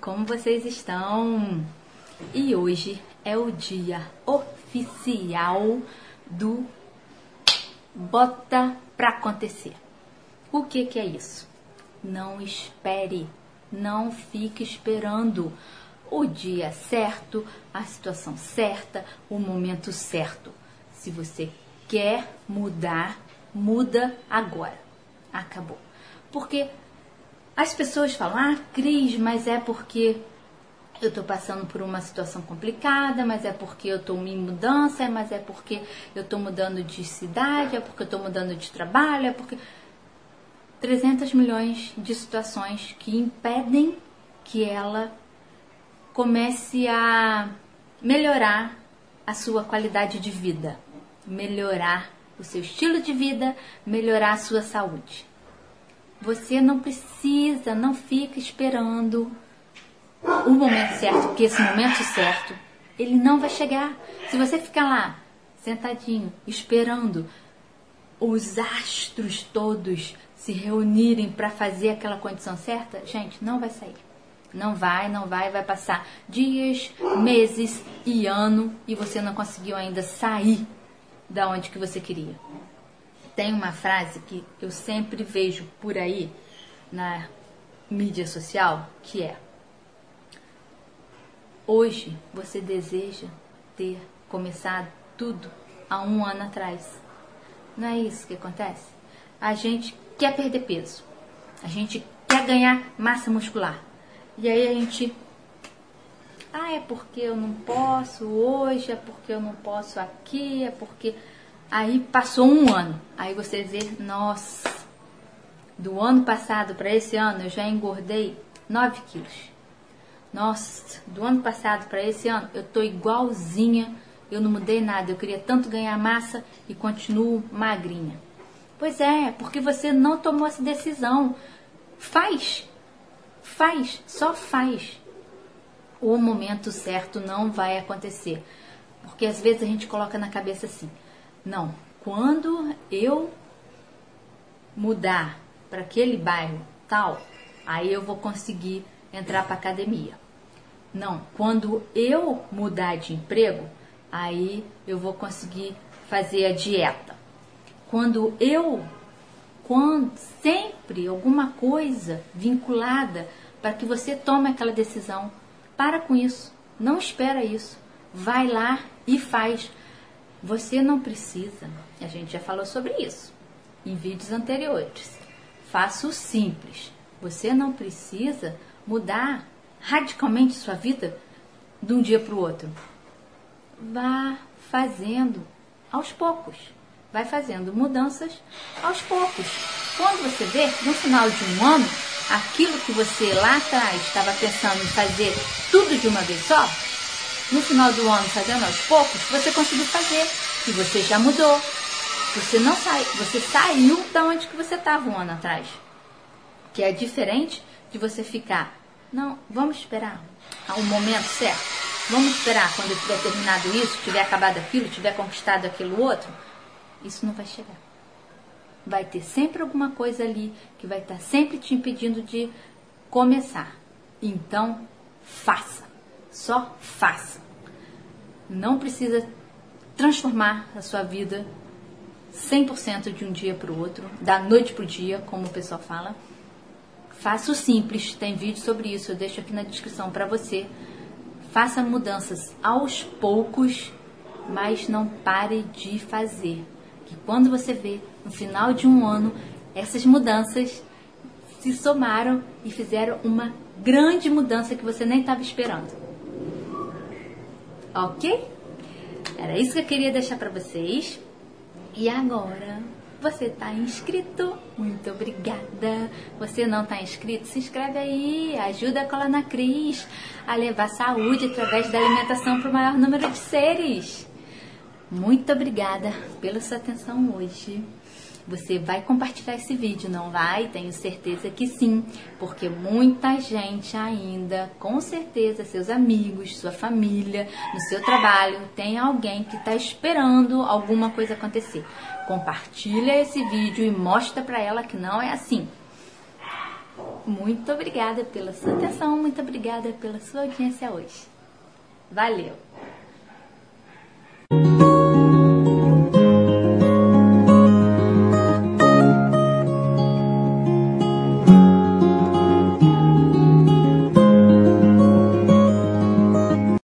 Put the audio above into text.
Como vocês estão? E hoje é o dia oficial do Bota pra acontecer. O que, que é isso? Não espere, não fique esperando o dia certo, a situação certa, o momento certo. Se você quer mudar, muda agora. Acabou. Porque as pessoas falam, ah, Cris, mas é porque eu estou passando por uma situação complicada, mas é porque eu estou em mudança, mas é porque eu estou mudando de cidade, é porque eu estou mudando de trabalho, é porque. 300 milhões de situações que impedem que ela comece a melhorar a sua qualidade de vida, melhorar o seu estilo de vida, melhorar a sua saúde. Você não precisa, não fica esperando o momento certo, porque esse momento certo, ele não vai chegar. Se você ficar lá, sentadinho, esperando os astros todos se reunirem para fazer aquela condição certa, gente, não vai sair. Não vai, não vai, vai passar dias, meses e ano e você não conseguiu ainda sair da onde que você queria. Tem uma frase que eu sempre vejo por aí na mídia social, que é: Hoje você deseja ter começado tudo há um ano atrás. Não é isso que acontece? A gente quer perder peso, a gente quer ganhar massa muscular. E aí a gente. Ah, é porque eu não posso hoje, é porque eu não posso aqui, é porque Aí passou um ano. Aí você vê, nossa, do ano passado para esse ano eu já engordei 9 quilos. Nossa, do ano passado para esse ano eu tô igualzinha, eu não mudei nada. Eu queria tanto ganhar massa e continuo magrinha. Pois é, porque você não tomou essa decisão. Faz, faz, só faz. O momento certo não vai acontecer. Porque às vezes a gente coloca na cabeça assim: não, quando eu mudar para aquele bairro tal, aí eu vou conseguir entrar para academia. Não, quando eu mudar de emprego, aí eu vou conseguir fazer a dieta. Quando eu quando sempre alguma coisa vinculada para que você tome aquela decisão, para com isso. Não espera isso. Vai lá e faz. Você não precisa, a gente já falou sobre isso em vídeos anteriores. Faça o simples. Você não precisa mudar radicalmente sua vida de um dia para o outro. Vá fazendo aos poucos. Vai fazendo mudanças aos poucos. Quando você vê, no final de um ano, aquilo que você lá atrás estava pensando em fazer tudo de uma vez só, no final do ano, fazendo aos poucos, você conseguiu fazer. E você já mudou. Você não sai, você saiu da onde que você estava um ano atrás. Que é diferente de você ficar, não, vamos esperar o momento certo. Vamos esperar quando eu tiver terminado isso, tiver acabado aquilo, tiver conquistado aquilo outro. Isso não vai chegar. Vai ter sempre alguma coisa ali que vai estar sempre te impedindo de começar. Então, faça. Só faça. Não precisa transformar a sua vida 100% de um dia para o outro, da noite para o dia, como o pessoal fala. Faça o simples, tem vídeo sobre isso, eu deixo aqui na descrição para você. Faça mudanças aos poucos, mas não pare de fazer. Que quando você vê no final de um ano, essas mudanças se somaram e fizeram uma grande mudança que você nem estava esperando. Ok? Era isso que eu queria deixar para vocês. E agora, você está inscrito? Muito obrigada. Você não está inscrito? Se inscreve aí. Ajuda a Colana Cris a levar saúde através da alimentação para o maior número de seres. Muito obrigada pela sua atenção hoje. Você vai compartilhar esse vídeo, não vai? Tenho certeza que sim, porque muita gente ainda, com certeza, seus amigos, sua família, no seu trabalho, tem alguém que está esperando alguma coisa acontecer. Compartilha esse vídeo e mostra para ela que não é assim. muito obrigada pela sua atenção, muito obrigada pela sua audiência hoje. Valeu!